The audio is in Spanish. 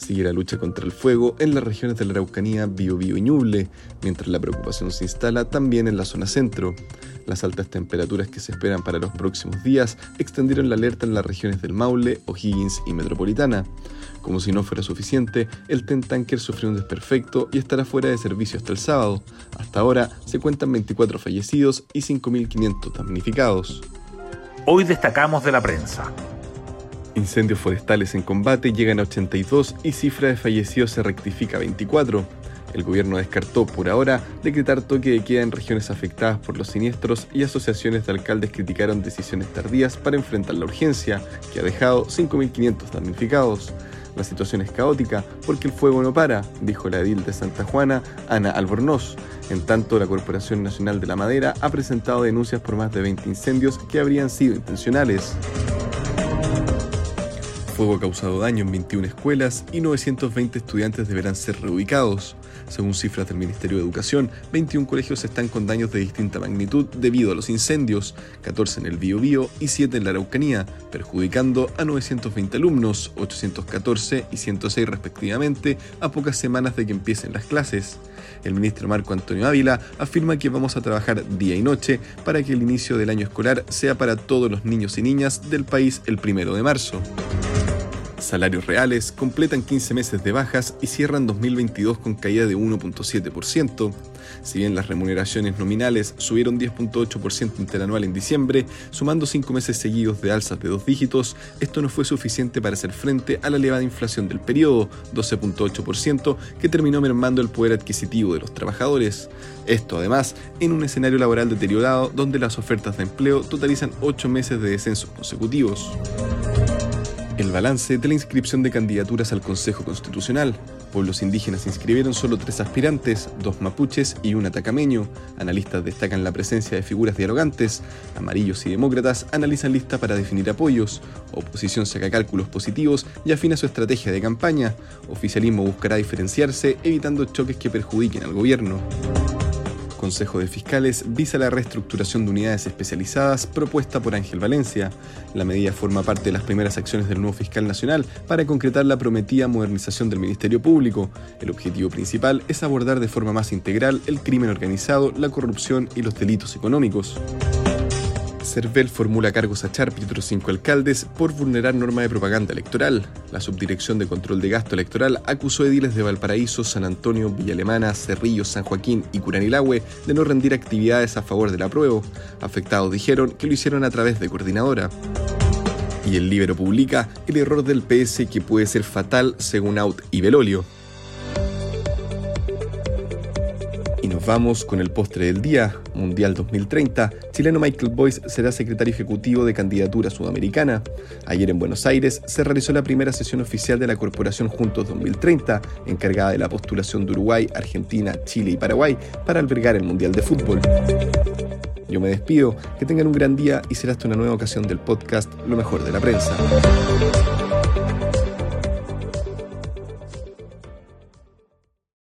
Sigue la lucha contra el fuego en las regiones de la Araucanía, Biobío y Ñuble, mientras la preocupación se instala también en la zona centro. Las altas temperaturas que se esperan para los próximos días extendieron la alerta en las regiones del Maule, O'Higgins y Metropolitana. Como si no fuera suficiente, el TEN Tanker sufrió un desperfecto y estará fuera de servicio hasta el sábado. Hasta ahora se cuentan 24 fallecidos y 5.500 damnificados. Hoy destacamos de la prensa. Incendios forestales en combate llegan a 82 y cifra de fallecidos se rectifica a 24. El gobierno descartó por ahora decretar toque de queda en regiones afectadas por los siniestros y asociaciones de alcaldes criticaron decisiones tardías para enfrentar la urgencia, que ha dejado 5.500 damnificados. La situación es caótica porque el fuego no para, dijo la edil de Santa Juana, Ana Albornoz. En tanto, la Corporación Nacional de la Madera ha presentado denuncias por más de 20 incendios que habrían sido intencionales fuego ha causado daño en 21 escuelas y 920 estudiantes deberán ser reubicados. Según cifras del Ministerio de Educación, 21 colegios están con daños de distinta magnitud debido a los incendios, 14 en el Biobío y 7 en la Araucanía, perjudicando a 920 alumnos, 814 y 106 respectivamente, a pocas semanas de que empiecen las clases. El ministro Marco Antonio Ávila afirma que vamos a trabajar día y noche para que el inicio del año escolar sea para todos los niños y niñas del país el primero de marzo. Salarios reales completan 15 meses de bajas y cierran 2022 con caída de 1.7%. Si bien las remuneraciones nominales subieron 10.8% interanual en diciembre, sumando 5 meses seguidos de alzas de dos dígitos, esto no fue suficiente para hacer frente a la elevada inflación del periodo, 12.8%, que terminó mermando el poder adquisitivo de los trabajadores. Esto además en un escenario laboral deteriorado donde las ofertas de empleo totalizan 8 meses de descensos consecutivos. El balance de la inscripción de candidaturas al Consejo Constitucional. Pueblos indígenas inscribieron solo tres aspirantes, dos mapuches y un atacameño. Analistas destacan la presencia de figuras dialogantes. Amarillos y demócratas analizan lista para definir apoyos. Oposición saca cálculos positivos y afina su estrategia de campaña. Oficialismo buscará diferenciarse, evitando choques que perjudiquen al gobierno. Consejo de Fiscales visa la reestructuración de unidades especializadas propuesta por Ángel Valencia. La medida forma parte de las primeras acciones del nuevo fiscal nacional para concretar la prometida modernización del Ministerio Público. El objetivo principal es abordar de forma más integral el crimen organizado, la corrupción y los delitos económicos. CERVEL formula cargos a Charp y otros cinco alcaldes por vulnerar norma de propaganda electoral. La Subdirección de Control de Gasto Electoral acusó ediles de Valparaíso, San Antonio, Villa Alemana, Cerrillo, San Joaquín y Curanilahue de no rendir actividades a favor del apruebo. Afectados dijeron que lo hicieron a través de coordinadora. Y el Libero publica el error del PS que puede ser fatal según Out y Belolio. Nos vamos con el postre del día, Mundial 2030. Chileno Michael Boyce será secretario ejecutivo de candidatura sudamericana. Ayer en Buenos Aires se realizó la primera sesión oficial de la Corporación Juntos 2030, encargada de la postulación de Uruguay, Argentina, Chile y Paraguay para albergar el Mundial de Fútbol. Yo me despido, que tengan un gran día y será hasta una nueva ocasión del podcast Lo mejor de la prensa.